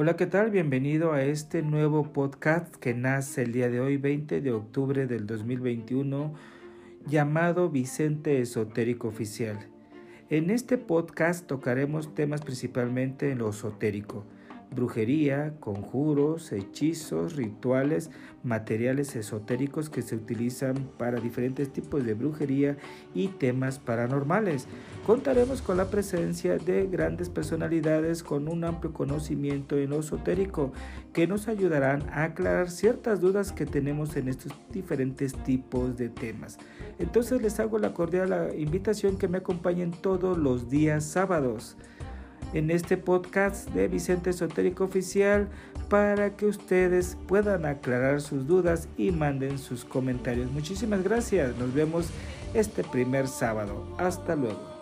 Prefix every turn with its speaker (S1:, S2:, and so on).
S1: Hola, ¿qué tal? Bienvenido a este nuevo podcast que nace el día de hoy, 20 de octubre del 2021, llamado Vicente Esotérico Oficial. En este podcast tocaremos temas principalmente en lo esotérico brujería, conjuros, hechizos, rituales, materiales esotéricos que se utilizan para diferentes tipos de brujería y temas paranormales. Contaremos con la presencia de grandes personalidades con un amplio conocimiento en lo esotérico que nos ayudarán a aclarar ciertas dudas que tenemos en estos diferentes tipos de temas. Entonces les hago la cordial invitación que me acompañen todos los días sábados en este podcast de Vicente Esotérico Oficial para que ustedes puedan aclarar sus dudas y manden sus comentarios. Muchísimas gracias. Nos vemos este primer sábado. Hasta luego.